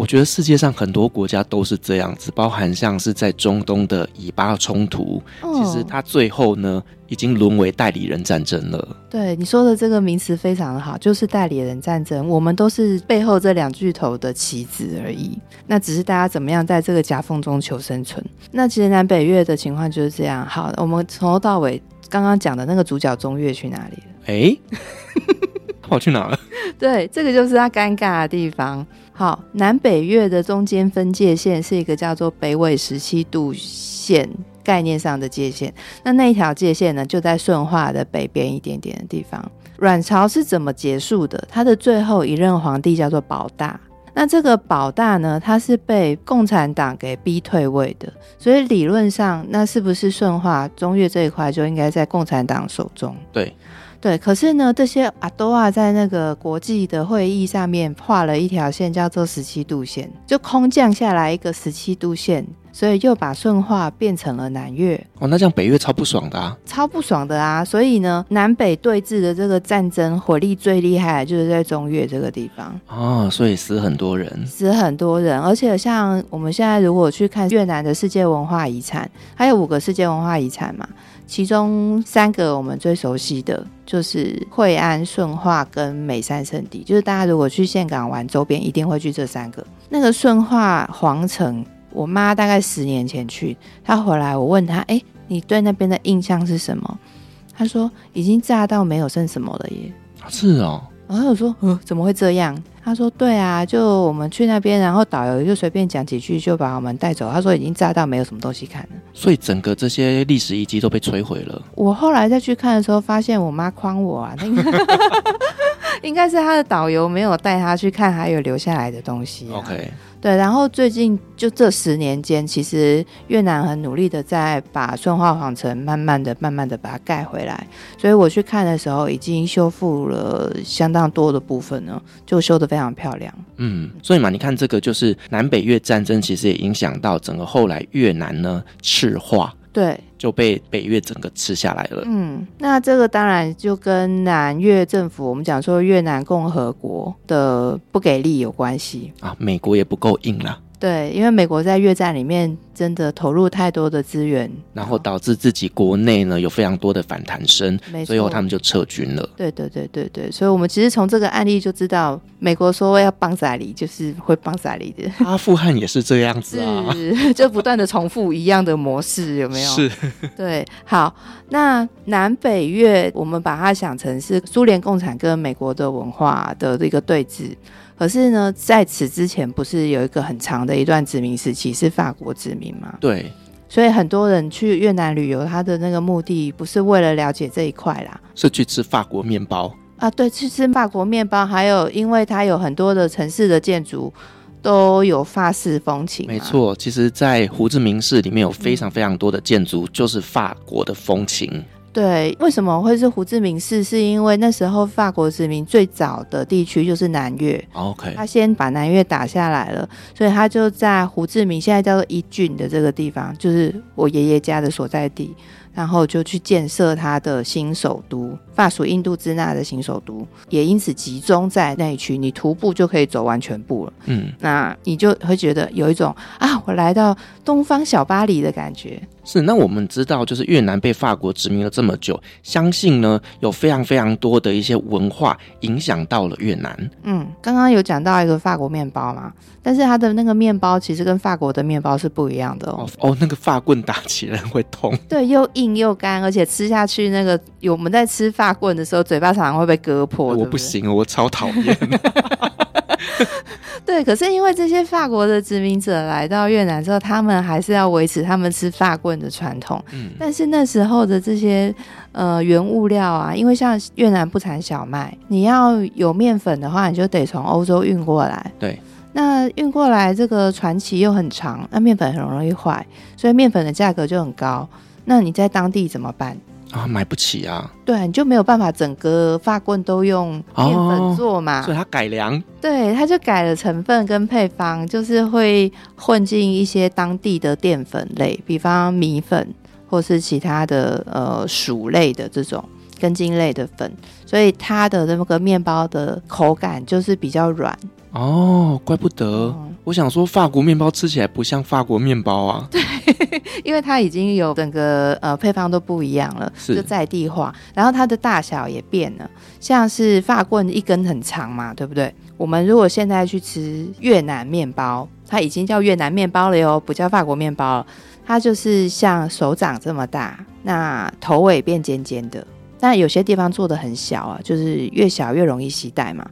我觉得世界上很多国家都是这样子，包含像是在中东的以巴冲突，哦、其实它最后呢已经沦为代理人战争了。对，你说的这个名词非常的好，就是代理人战争。我们都是背后这两巨头的棋子而已，那只是大家怎么样在这个夹缝中求生存。那其实南北越的情况就是这样。好，我们从头到尾刚刚讲的那个主角中越去哪里了？哎、欸，跑去哪了？对，这个就是他尴尬的地方。好，南北越的中间分界线是一个叫做北纬十七度线概念上的界限。那那一条界限呢，就在顺化的北边一点点的地方。阮朝是怎么结束的？他的最后一任皇帝叫做保大。那这个保大呢，他是被共产党给逼退位的。所以理论上，那是不是顺化中越这一块就应该在共产党手中？对。对，可是呢，这些阿多啊，在那个国际的会议上面画了一条线，叫做十七度线，就空降下来一个十七度线，所以又把顺化变成了南越。哦，那这样北越超不爽的啊！超不爽的啊！所以呢，南北对峙的这个战争火力最厉害的就是在中越这个地方。哦，所以死很多人，死很多人，而且像我们现在如果去看越南的世界文化遗产，还有五个世界文化遗产嘛。其中三个我们最熟悉的就是惠安、顺化跟美山圣地，就是大家如果去岘港玩，周边一定会去这三个。那个顺化皇城我妈大概十年前去，她回来，我问她，哎、欸，你对那边的印象是什么？她说已经炸到没有剩什么了耶。是哦。然后我说，嗯，怎么会这样？他说，对啊，就我们去那边，然后导游就随便讲几句，就把我们带走。他说已经炸到没有什么东西看了，所以整个这些历史遗迹都被摧毁了。我后来再去看的时候，发现我妈诓我啊，那个 应该是他的导游没有带他去看，还有留下来的东西啊。OK。对，然后最近就这十年间，其实越南很努力的在把顺化皇城慢慢的、慢慢的把它盖回来。所以我去看的时候，已经修复了相当多的部分呢，就修得非常漂亮。嗯，所以嘛，你看这个就是南北越战争，其实也影响到整个后来越南呢赤化。对，就被北越整个吃下来了。嗯，那这个当然就跟南越政府，我们讲说越南共和国的不给力有关系啊。美国也不够硬了。对，因为美国在越战里面真的投入太多的资源，然后导致自己国内呢有非常多的反弹声，最后他们就撤军了。对对对对对，所以我们其实从这个案例就知道，美国说要帮在里，就是会帮在里的。阿富汗也是这样子啊，是 就不断的重复一样的模式，有没有？是，对。好，那南北越，我们把它想成是苏联共产跟美国的文化的一个对峙。可是呢，在此之前不是有一个很长的一段殖民时期是法国殖民吗？对，所以很多人去越南旅游，他的那个目的不是为了了解这一块啦，是去吃法国面包啊。对，去吃法国面包，还有因为它有很多的城市的建筑都有法式风情。没错，其实，在胡志明市里面有非常非常多的建筑，就是法国的风情。对，为什么会是胡志明市？是因为那时候法国殖民最早的地区就是南越。OK，他先把南越打下来了，所以他就在胡志明，现在叫做一郡的这个地方，就是我爷爷家的所在地。然后就去建设他的新首都，法属印度支那的新首都，也因此集中在那一区，你徒步就可以走完全部了。嗯，那你就会觉得有一种啊，我来到东方小巴黎的感觉。是，那我们知道，就是越南被法国殖民了这么久，相信呢有非常非常多的一些文化影响到了越南。嗯，刚刚有讲到一个法国面包嘛，但是它的那个面包其实跟法国的面包是不一样的哦。哦，那个法棍打起来会痛。对，又硬又干，而且吃下去那个，有我们在吃法棍的时候，嘴巴常常会被割破。我不行，我超讨厌。对，可是因为这些法国的殖民者来到越南之后，他们还是要维持他们吃法棍的传统。嗯，但是那时候的这些呃原物料啊，因为像越南不产小麦，你要有面粉的话，你就得从欧洲运过来。对，那运过来这个船期又很长，那面粉很容易坏，所以面粉的价格就很高。那你在当地怎么办？啊，买不起啊！对，你就没有办法整个发棍都用面粉做嘛，哦，所以它改良。对，它就改了成分跟配方，就是会混进一些当地的淀粉类，比方米粉或是其他的呃薯类的这种根茎类的粉，所以它的那个面包的口感就是比较软。哦，怪不得。嗯我想说，法国面包吃起来不像法国面包啊。对，因为它已经有整个呃配方都不一样了，是就在地化，然后它的大小也变了。像是法棍一根很长嘛，对不对？我们如果现在去吃越南面包，它已经叫越南面包了哟，不叫法国面包了。它就是像手掌这么大，那头尾变尖尖的。但有些地方做的很小啊，就是越小越容易携带嘛。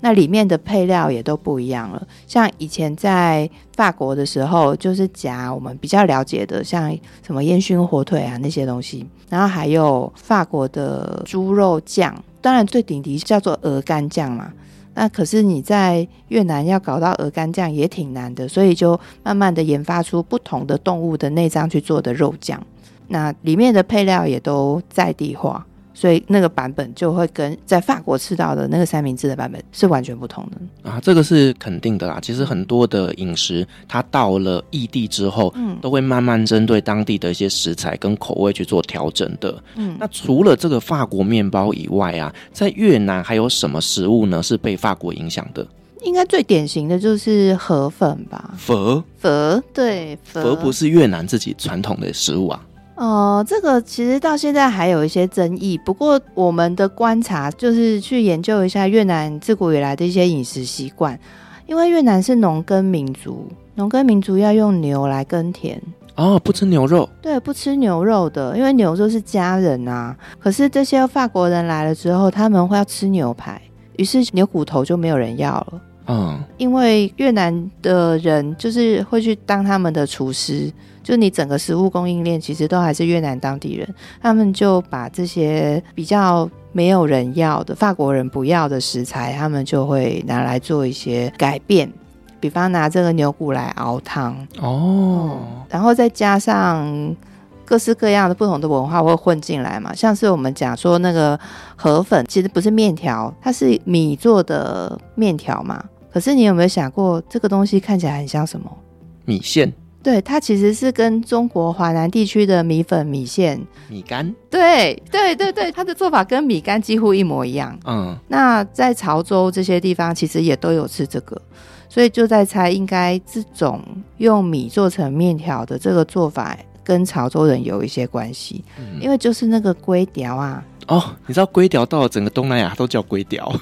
那里面的配料也都不一样了，像以前在法国的时候，就是夹我们比较了解的，像什么烟熏火腿啊那些东西，然后还有法国的猪肉酱，当然最顶级叫做鹅肝酱嘛。那可是你在越南要搞到鹅肝酱也挺难的，所以就慢慢的研发出不同的动物的内脏去做的肉酱，那里面的配料也都在地化。所以那个版本就会跟在法国吃到的那个三明治的版本是完全不同的啊，这个是肯定的啦。其实很多的饮食，它到了异地之后，嗯，都会慢慢针对当地的一些食材跟口味去做调整的。嗯，那除了这个法国面包以外啊，在越南还有什么食物呢？是被法国影响的？应该最典型的就是河粉吧？粉粉对，粉不是越南自己传统的食物啊。哦、呃，这个其实到现在还有一些争议。不过我们的观察就是去研究一下越南自古以来的一些饮食习惯，因为越南是农耕民族，农耕民族要用牛来耕田。哦，不吃牛肉，对，不吃牛肉的，因为牛肉是家人啊。可是这些法国人来了之后，他们会要吃牛排，于是牛骨头就没有人要了。嗯，因为越南的人就是会去当他们的厨师，就你整个食物供应链其实都还是越南当地人，他们就把这些比较没有人要的法国人不要的食材，他们就会拿来做一些改变。比方拿这个牛骨来熬汤哦，然后再加上各式各样的不同的文化会混进来嘛，像是我们讲说那个河粉，其实不是面条，它是米做的面条嘛。可是你有没有想过，这个东西看起来很像什么？米线。对，它其实是跟中国华南地区的米粉、米线、米干。对对对对，它的做法跟米干几乎一模一样。嗯，那在潮州这些地方，其实也都有吃这个。所以就在猜，应该这种用米做成面条的这个做法，跟潮州人有一些关系，嗯、因为就是那个龟条啊。哦，你知道龟屌到了整个东南亚都叫龟屌。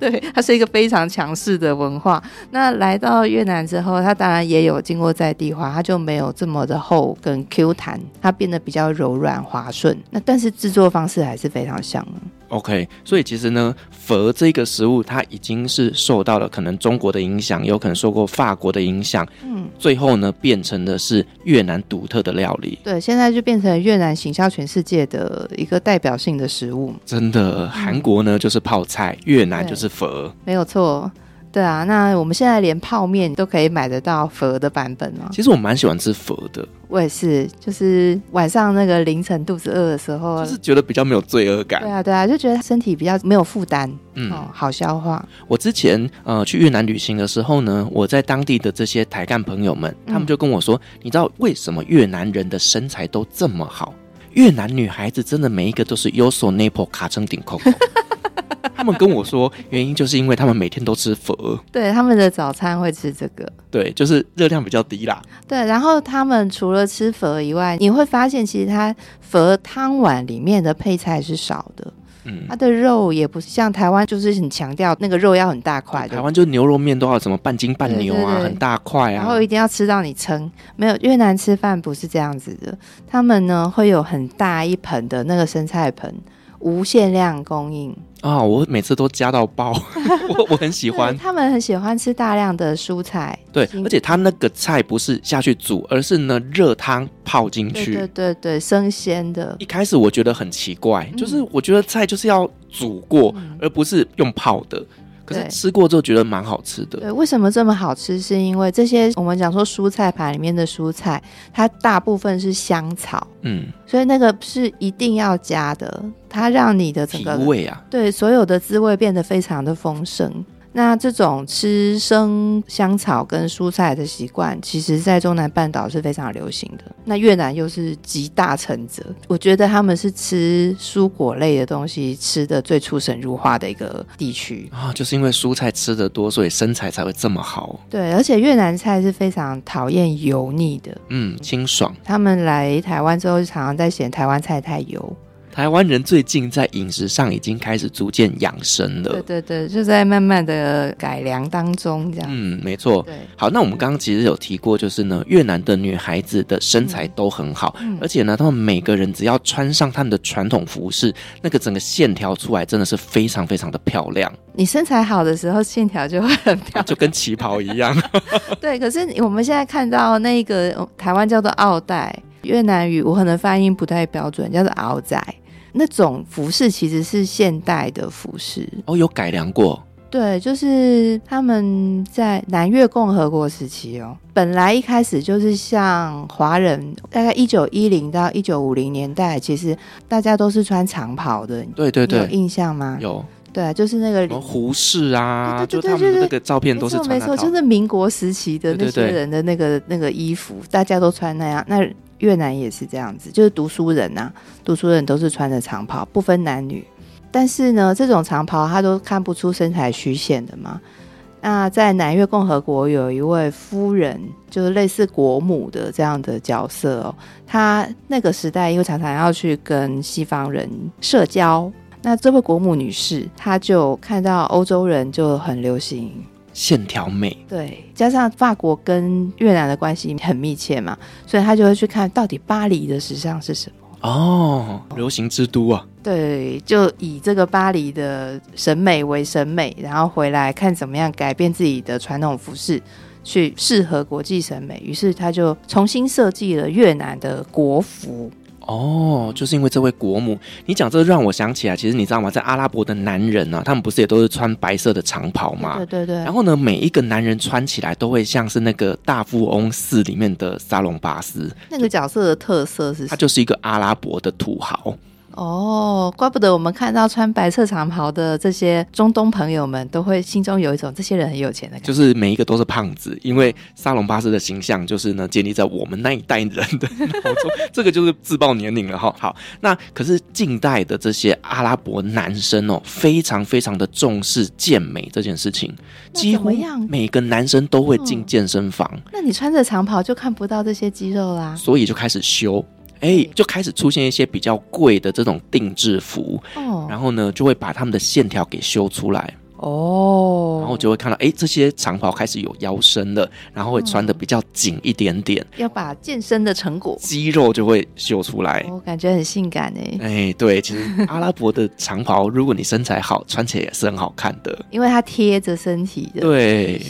对，它是一个非常强势的文化。那来到越南之后，它当然也有经过在地化，它就没有这么的厚跟 Q 弹，它变得比较柔软滑顺。那但是制作方式还是非常像的。OK，所以其实呢，佛这个食物它已经是受到了可能中国的影响，有可能受过法国的影响，嗯，最后呢变成的是越南独特的料理。对，现在就变成越南行销全世界的一个代表性的食物。真的，韩国呢、嗯、就是泡菜，越南就是佛，没有错。对啊，那我们现在连泡面都可以买得到佛的版本了。其实我蛮喜欢吃佛的，我也是，就是晚上那个凌晨肚子饿的时候，就是觉得比较没有罪恶感。对啊，对啊，就觉得身体比较没有负担，嗯、哦，好消化。我之前呃去越南旅行的时候呢，我在当地的这些台干朋友们，他们就跟我说，嗯、你知道为什么越南人的身材都这么好？越南女孩子真的每一个都是优索内婆卡称顶扣。他们跟我说，原因就是因为他们每天都吃佛，对，他们的早餐会吃这个，对，就是热量比较低啦。对，然后他们除了吃佛以外，你会发现其实他佛汤碗里面的配菜是少的，嗯，它的肉也不像台湾，就是很强调那个肉要很大块。台湾就牛肉面都要什么半斤半牛啊，很大块啊，然后一定要吃到你撑。没有，越南吃饭不是这样子的，他们呢会有很大一盆的那个生菜盆，无限量供应。啊、哦！我每次都加到爆，我我很喜欢。他们很喜欢吃大量的蔬菜，对，而且他那个菜不是下去煮，而是呢热汤泡进去，对对对，生鲜的。一开始我觉得很奇怪，嗯、就是我觉得菜就是要煮过，嗯、而不是用泡的。可是吃过之后觉得蛮好吃的。对，为什么这么好吃？是因为这些我们讲说蔬菜盘里面的蔬菜，它大部分是香草，嗯，所以那个是一定要加的，它让你的整个味啊，对，所有的滋味变得非常的丰盛。那这种吃生香草跟蔬菜的习惯，其实在中南半岛是非常流行的。那越南又是集大成者，我觉得他们是吃蔬果类的东西吃的最出神入化的一个地区啊，就是因为蔬菜吃的多，所以身材才会这么好。对，而且越南菜是非常讨厌油腻的，嗯，清爽。他们来台湾之后，常常在嫌台湾菜太油。台湾人最近在饮食上已经开始逐渐养生了，对对对，就在慢慢的改良当中，这样。嗯，没错。对，好，那我们刚刚其实有提过，就是呢，越南的女孩子的身材都很好，嗯、而且呢，她们每个人只要穿上她们的传统服饰，那个整个线条出来真的是非常非常的漂亮。你身材好的时候，线条就会很漂亮，就跟旗袍一样。对，可是我们现在看到那个台湾叫做奥黛，越南语我可能发音不太标准，叫做奥仔。那种服饰其实是现代的服饰哦，有改良过。对，就是他们在南越共和国时期哦，本来一开始就是像华人，大概一九一零到一九五零年代，其实大家都是穿长袍的。对对对，有印象吗？有。对，就是那个胡适啊，对对对，就他们那个照片都是。没错，就是民国时期的那些人的那个那个衣服，大家都穿那样。那越南也是这样子，就是读书人呐、读书人都是穿着长袍，不分男女。但是呢，这种长袍他都看不出身材虚线的嘛。那在南越共和国有一位夫人，就是类似国母的这样的角色哦。她那个时代因为常常要去跟西方人社交，那这位国母女士，她就看到欧洲人就很流行。线条美。对，加上法国跟越南的关系很密切嘛，所以他就会去看到底巴黎的时尚是什么。哦，流行之都啊！对，就以这个巴黎的审美为审美，然后回来看怎么样改变自己的传统服饰，去适合国际审美。于是他就重新设计了越南的国服。哦，就是因为这位国母，你讲这个让我想起来，其实你知道吗？在阿拉伯的男人啊，他们不是也都是穿白色的长袍吗？对对对。然后呢，每一个男人穿起来都会像是那个大富翁四里面的沙龙巴斯。那个角色的特色是？他就是一个阿拉伯的土豪。哦，怪不得我们看到穿白色长袍的这些中东朋友们，都会心中有一种这些人很有钱的感觉。就是每一个都是胖子，因为沙龙巴斯的形象就是呢，建立在我们那一代人的脑中。这个就是自报年龄了哈。好，那可是近代的这些阿拉伯男生哦，非常非常的重视健美这件事情，几乎每个男生都会进健身房。嗯，那你穿着长袍就看不到这些肌肉啦，所以就开始修。哎，就开始出现一些比较贵的这种定制服，哦，然后呢，就会把他们的线条给修出来。哦，然后就会看到，哎，这些长袍开始有腰身了，然后会穿的比较紧一点点，要把健身的成果，肌肉就会秀出来，我感觉很性感哎。哎，对，其实阿拉伯的长袍，如果你身材好，穿起来也是很好看的，因为它贴着身体的对。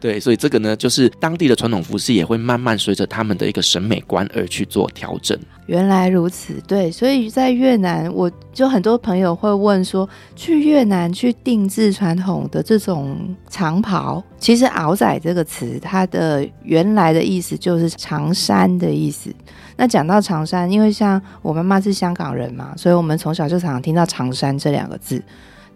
对，所以这个呢，就是当地的传统服饰也会慢慢随着他们的一个审美观而去做调整。原来如此，对，所以在越南，我就很多朋友会问说，去越南去定制传统的这种长袍，其实“鳌仔”这个词，它的原来的意思就是长衫的意思。那讲到长衫，因为像我妈妈是香港人嘛，所以我们从小就常常听到“长衫”这两个字，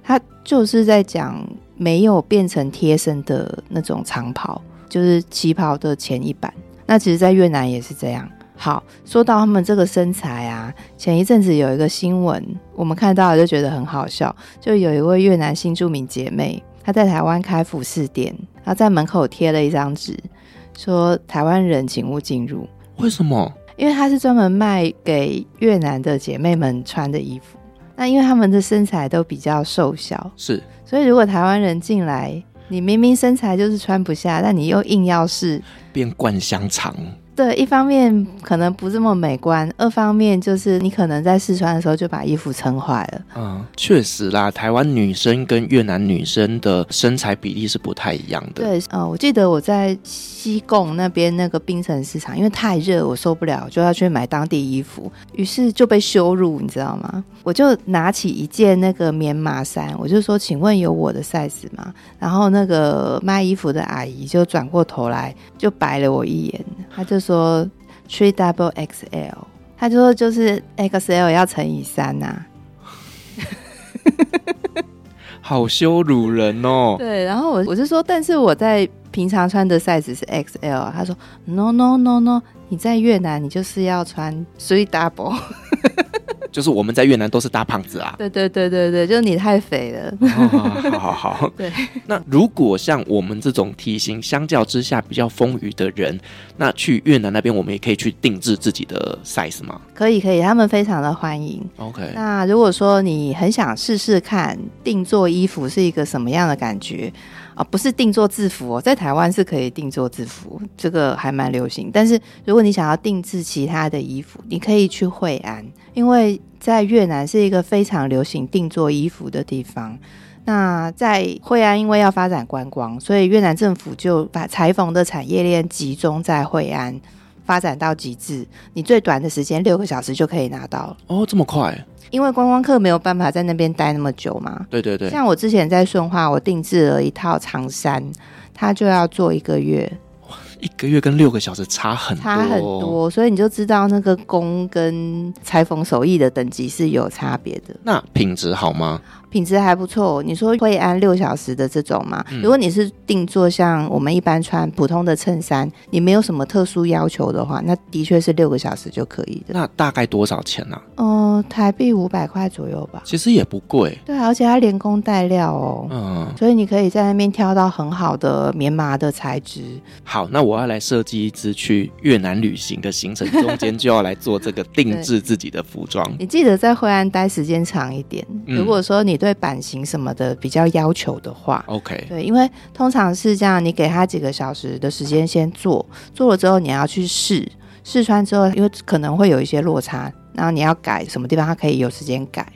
它就是在讲没有变成贴身的那种长袍，就是旗袍的前一版。那其实，在越南也是这样。好，说到他们这个身材啊，前一阵子有一个新闻，我们看到了就觉得很好笑。就有一位越南新著名姐妹，她在台湾开服饰店，她在门口贴了一张纸，说台湾人请勿进入。为什么？因为她是专门卖给越南的姐妹们穿的衣服。那因为他们的身材都比较瘦小，是，所以如果台湾人进来，你明明身材就是穿不下，但你又硬要试，变灌香肠。对，一方面可能不这么美观，二方面就是你可能在试穿的时候就把衣服撑坏了。嗯，确实啦，台湾女生跟越南女生的身材比例是不太一样的。对，呃，我记得我在西贡那边那个冰城市场，因为太热，我受不了，就要去买当地衣服，于是就被羞辱，你知道吗？我就拿起一件那个棉麻衫，我就说：“请问有我的 size 吗？”然后那个卖衣服的阿姨就转过头来，就白了我一眼，她就说 three double XL，他就说就是 XL 要乘以三呐、啊，好羞辱人哦。对，然后我我就说，但是我在平常穿的 size 是 XL，他说 no no no no，你在越南你就是要穿 three double。就是我们在越南都是大胖子啊！对对对对对，就是你太肥了。哦、好好好，对。那如果像我们这种体型相较之下比较丰腴的人，那去越南那边，我们也可以去定制自己的 size 吗？可以可以，他们非常的欢迎。OK。那如果说你很想试试看定做衣服是一个什么样的感觉啊？不是定做制服哦，在台湾是可以定做制服，这个还蛮流行。但是如果你想要定制其他的衣服，你可以去惠安，因为。在越南是一个非常流行定做衣服的地方。那在惠安，因为要发展观光，所以越南政府就把裁缝的产业链集中在惠安，发展到极致。你最短的时间六个小时就可以拿到哦，这么快？因为观光客没有办法在那边待那么久嘛。对对对。像我之前在顺化，我定制了一套长衫，它就要做一个月。一个月跟六个小时差很多，差很多，所以你就知道那个工跟裁缝手艺的等级是有差别的。那品质好吗？品质还不错，你说会安六小时的这种吗？嗯、如果你是定做像我们一般穿普通的衬衫，你没有什么特殊要求的话，那的确是六个小时就可以的。那大概多少钱呢、啊？嗯、呃，台币五百块左右吧。其实也不贵。对，而且它连工带料哦。嗯。所以你可以在那边挑到很好的棉麻的材质。好，那我要来设计一支去越南旅行的行程，中间就要来做这个定制自己的服装。你记得在惠安待时间长一点。如果说你你对版型什么的比较要求的话，OK，对，因为通常是这样，你给他几个小时的时间先做，做了之后你要去试，试穿之后，因为可能会有一些落差，然后你要改什么地方，他可以有时间改。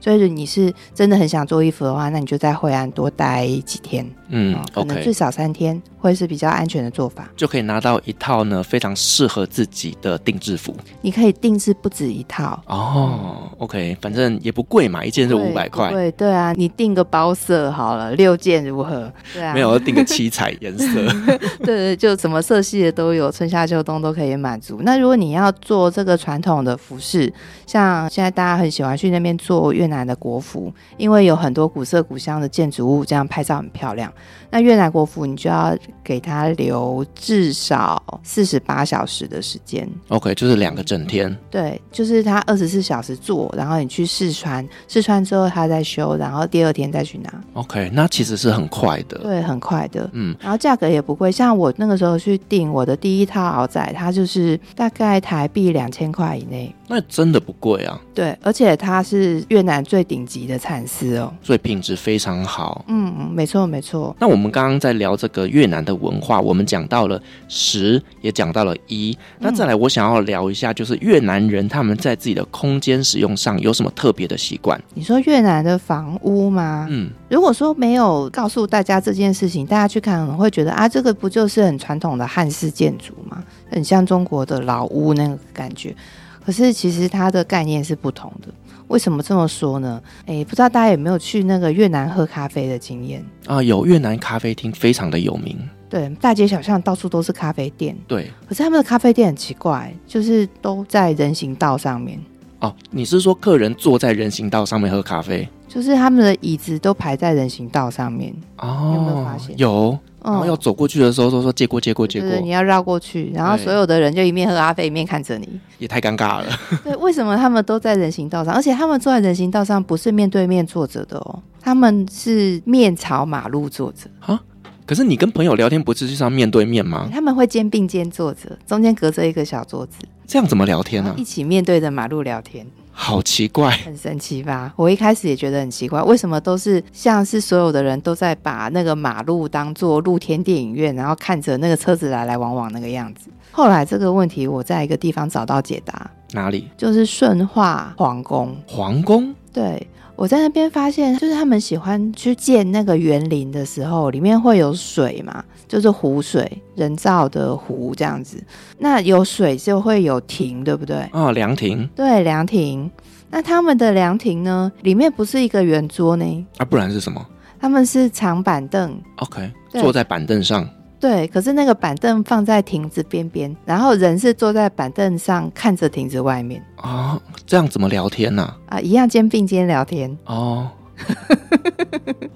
所以你是真的很想做衣服的话，那你就在惠安多待几天，嗯，可能最少三天，会是比较安全的做法，就可以拿到一套呢非常适合自己的定制服。你可以定制不止一套哦，OK，反正也不贵嘛，一件是五百块。对对啊，你定个包色好了，六件如何？对啊，没有，定个七彩颜色。对对，就什么色系的都有，春夏秋冬都可以满足。那如果你要做这个传统的服饰，像现在大家很喜欢去那边做越南的国服，因为有很多古色古香的建筑物，这样拍照很漂亮。那越南国服你就要给他留至少四十八小时的时间，OK，就是两个整天。对，就是他二十四小时做，然后你去试穿，试穿之后他再修，然后第二天再去拿。OK，那其实是很快的，对，很快的。嗯，然后价格也不贵，像我那个时候去订我的第一套袄仔，它就是大概台币两千块以内。那真的不贵啊。对，而且它是越南最顶级的蚕丝哦，所以品质非常好。嗯嗯，没错没错。那我们刚刚在聊这个越南的文化，我们讲到了十，也讲到了一。那再来，我想要聊一下，就是越南人他们在自己的空间使用上有什么特别的习惯？你说越南的房屋吗？嗯，如果说没有告诉大家这件事情，大家去看可能会觉得啊，这个不就是很传统的汉式建筑吗？很像中国的老屋那个感觉。可是其实它的概念是不同的。为什么这么说呢？诶，不知道大家有没有去那个越南喝咖啡的经验啊？有越南咖啡厅非常的有名，对，大街小巷到处都是咖啡店。对，可是他们的咖啡店很奇怪，就是都在人行道上面。哦，你是说客人坐在人行道上面喝咖啡？就是他们的椅子都排在人行道上面。哦，有没有发现？有。然后要走过去的时候，都说借过借过借过，你要绕过去，然后所有的人就一面喝咖啡一面看着你，也太尴尬了。对，为什么他们都在人行道上？而且他们坐在人行道上不是面对面坐着的哦，他们是面朝马路坐着啊。可是你跟朋友聊天不是就是要面对面吗？他们会肩并肩坐着，中间隔着一个小桌子，这样怎么聊天呢？一起面对着马路聊天。好奇怪，很神奇吧？我一开始也觉得很奇怪，为什么都是像是所有的人都在把那个马路当做露天电影院，然后看着那个车子来来往往那个样子。后来这个问题我在一个地方找到解答，哪里？就是顺化皇宫。皇宫？对。我在那边发现，就是他们喜欢去建那个园林的时候，里面会有水嘛，就是湖水，人造的湖这样子。那有水就会有亭，对不对？哦，凉亭。对，凉亭。那他们的凉亭呢，里面不是一个圆桌呢？啊，不然是什么？他们是长板凳。OK，坐在板凳上。对，可是那个板凳放在亭子边边，然后人是坐在板凳上看着亭子外面啊，这样怎么聊天呢？啊？啊，一样肩并肩聊天哦。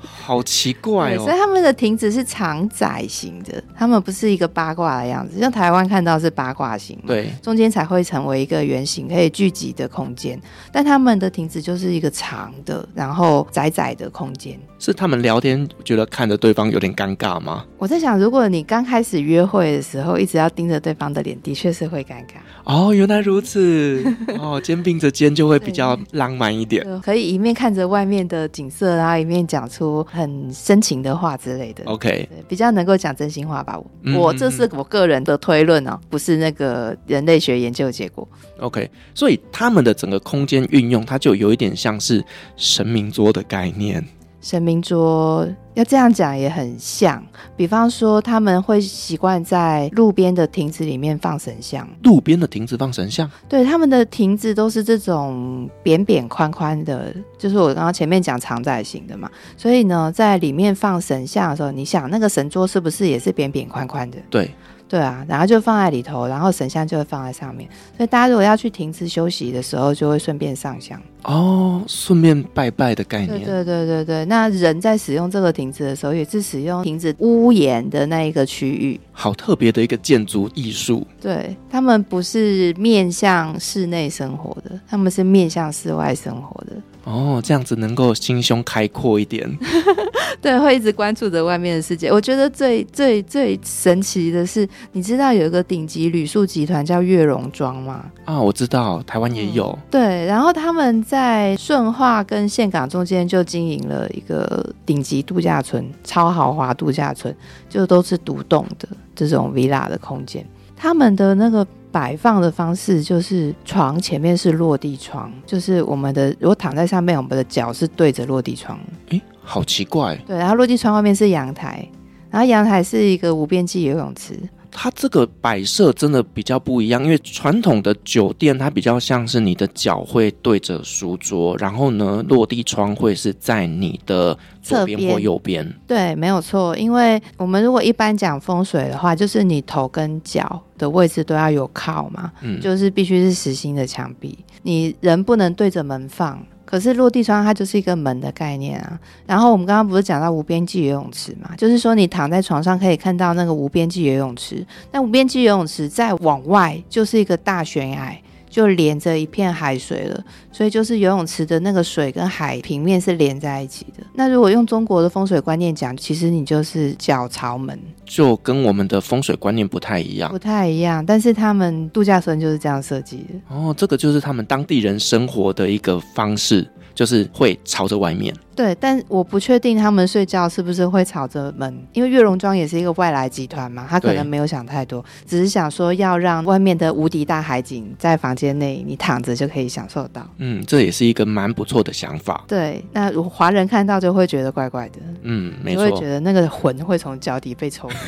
好奇怪哦！所以他们的亭子是长窄型的，他们不是一个八卦的样子，像台湾看到是八卦型，对，中间才会成为一个圆形可以聚集的空间。但他们的亭子就是一个长的，然后窄窄的空间。是他们聊天觉得看着对方有点尴尬吗？我在想，如果你刚开始约会的时候一直要盯着对方的脸，的确是会尴尬。哦，原来如此。哦，肩并着肩就会比较浪漫一点，可以一面看着外面的景色，然后一面讲出很深情的话之类的。OK，比较能够讲真心话吧。我、嗯、我这是我个人的推论哦，不是那个人类学研究结果。OK，所以他们的整个空间运用，它就有一点像是神明桌的概念。神明桌要这样讲也很像，比方说他们会习惯在路边的亭子里面放神像。路边的亭子放神像？对，他们的亭子都是这种扁扁宽宽的，就是我刚刚前面讲长窄型的嘛。所以呢，在里面放神像的时候，你想那个神桌是不是也是扁扁宽宽的？对。对啊，然后就放在里头，然后神像就会放在上面。所以大家如果要去亭子休息的时候，就会顺便上香哦，顺便拜拜的概念。对对对对对，那人在使用这个亭子的时候，也是使用亭子屋檐的那一个区域。好特别的一个建筑艺术。对，他们不是面向室内生活的，他们是面向室外生活的。哦，这样子能够心胸开阔一点。对，会一直关注着外面的世界。我觉得最最最神奇的是，你知道有一个顶级旅宿集团叫月榕庄吗？啊，我知道，台湾也有。嗯。对，然后他们在。在顺化跟岘港中间就经营了一个顶级度假村，超豪华度假村，就都是独栋的这种 villa 的空间。他们的那个摆放的方式就是床前面是落地窗，就是我们的如果躺在上面，我们的脚是对着落地窗。诶，好奇怪。对，然后落地窗外面是阳台，然后阳台是一个无边际游泳池。它这个摆设真的比较不一样，因为传统的酒店它比较像是你的脚会对着书桌，然后呢，落地窗会是在你的左边或右边。对，没有错。因为我们如果一般讲风水的话，就是你头跟脚的位置都要有靠嘛，嗯，就是必须是实心的墙壁，你人不能对着门放。可是落地窗它就是一个门的概念啊，然后我们刚刚不是讲到无边际游泳池嘛，就是说你躺在床上可以看到那个无边际游泳池，那无边际游泳池再往外就是一个大悬崖。就连着一片海水了，所以就是游泳池的那个水跟海平面是连在一起的。那如果用中国的风水观念讲，其实你就是脚朝门，就跟我们的风水观念不太一样，不太一样。但是他们度假村就是这样设计的。哦，这个就是他们当地人生活的一个方式。就是会朝着外面，对，但我不确定他们睡觉是不是会朝着门，因为悦榕庄也是一个外来集团嘛，他可能没有想太多，只是想说要让外面的无敌大海景在房间内你躺着就可以享受到。嗯，这也是一个蛮不错的想法。对，那华人看到就会觉得怪怪的，嗯，没错，会觉得那个魂会从脚底被抽。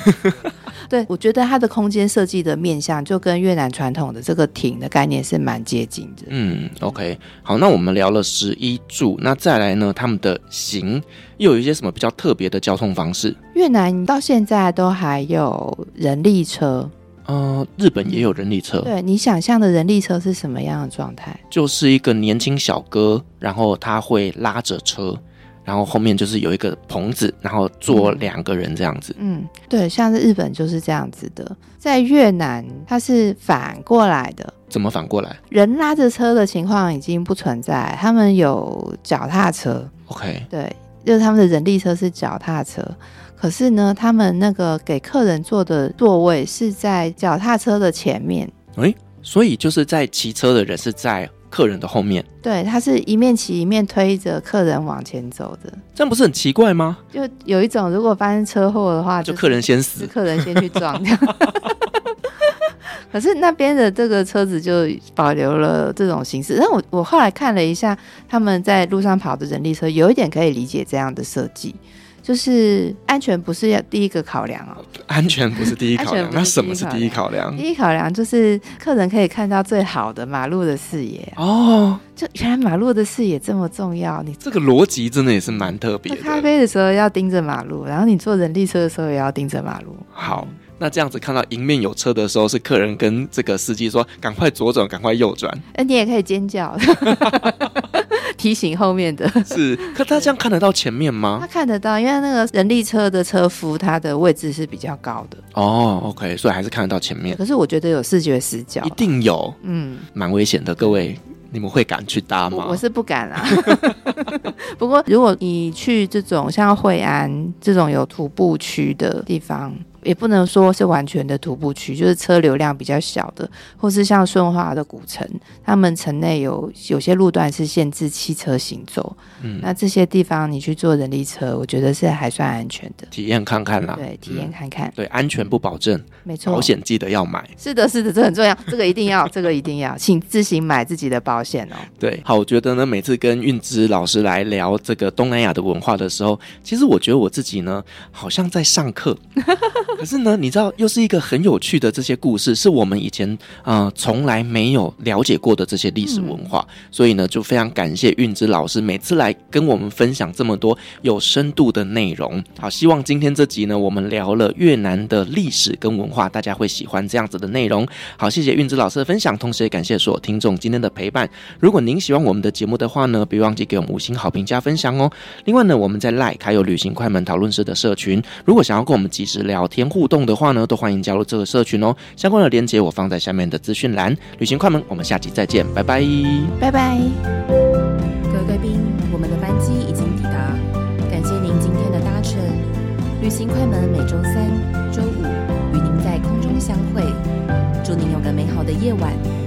对，我觉得它的空间设计的面向就跟越南传统的这个亭的概念是蛮接近的。嗯，OK，好，那我们聊了十一住，那再来呢，他们的行又有一些什么比较特别的交通方式？越南到现在都还有人力车，呃，日本也有人力车。对，你想象的人力车是什么样的状态？就是一个年轻小哥，然后他会拉着车。然后后面就是有一个棚子，然后坐两个人这样子。嗯，对，像是日本就是这样子的。在越南，它是反过来的。怎么反过来？人拉着车的情况已经不存在，他们有脚踏车。OK，对，就是他们的人力车是脚踏车。可是呢，他们那个给客人坐的座位是在脚踏车的前面。诶，所以就是在骑车的人是在。客人的后面，对，他是一面骑一面推着客人往前走的，这样不是很奇怪吗？就有一种，如果发生车祸的话，就客人先死，客人先去撞掉。可是那边的这个车子就保留了这种形式。但我我后来看了一下，他们在路上跑的人力车，有一点可以理解这样的设计。就是安全不是要第一个考量哦，安全不是第一考量，那什么是第一考量？第一考量就是客人可以看到最好的马路的视野哦。就原来马路的视野这么重要，你这个逻辑真的也是蛮特别的。咖啡的时候要盯着马路，然后你坐人力车的时候也要盯着马路。好，那这样子看到迎面有车的时候，是客人跟这个司机说：“赶快左转，赶快右转。”哎，你也可以尖叫。提醒后面的是，可他这样看得到前面吗？他看得到，因为那个人力车的车夫，他的位置是比较高的。哦，OK，所以还是看得到前面。可是我觉得有视觉死角，一定有，嗯，蛮危险的。各位，你们会敢去搭吗？我，我是不敢啊。不过，如果你去这种像惠安这种有徒步区的地方。也不能说是完全的徒步区，就是车流量比较小的，或是像顺化的古城，他们城内有有些路段是限制汽车行走。嗯，那这些地方你去坐人力车，我觉得是还算安全的。体验看看啦，对，体验看看。对，安全不保证，没错。保险记得要买。是的，是的，这很重要，这个一定要，这个一定要，请自行买自己的保险哦。对，好，我觉得呢，每次跟运之老师来聊这个东南亚的文化的时候，其实我觉得我自己呢，好像在上课。可是呢，你知道，又是一个很有趣的这些故事，是我们以前呃从来没有了解过的这些历史文化，嗯、所以呢，就非常感谢韵之老师每次来跟我们分享这么多有深度的内容。好，希望今天这集呢，我们聊了越南的历史跟文化，大家会喜欢这样子的内容。好，谢谢韵之老师的分享，同时也感谢所有听众今天的陪伴。如果您喜欢我们的节目的话呢，别忘记给我们五星好评加分享哦。另外呢，我们在 Like 还有旅行快门讨论室的社群，如果想要跟我们及时聊天互动的话呢，都欢迎加入这个社群哦。相关的链接我放在下面的资讯栏。旅行快门，我们下期再见，拜拜，拜拜。各位贵宾，我们的班机已经抵达，感谢您今天的搭乘。旅行快门每周三、周五与您在空中相会，祝您有个美好的夜晚。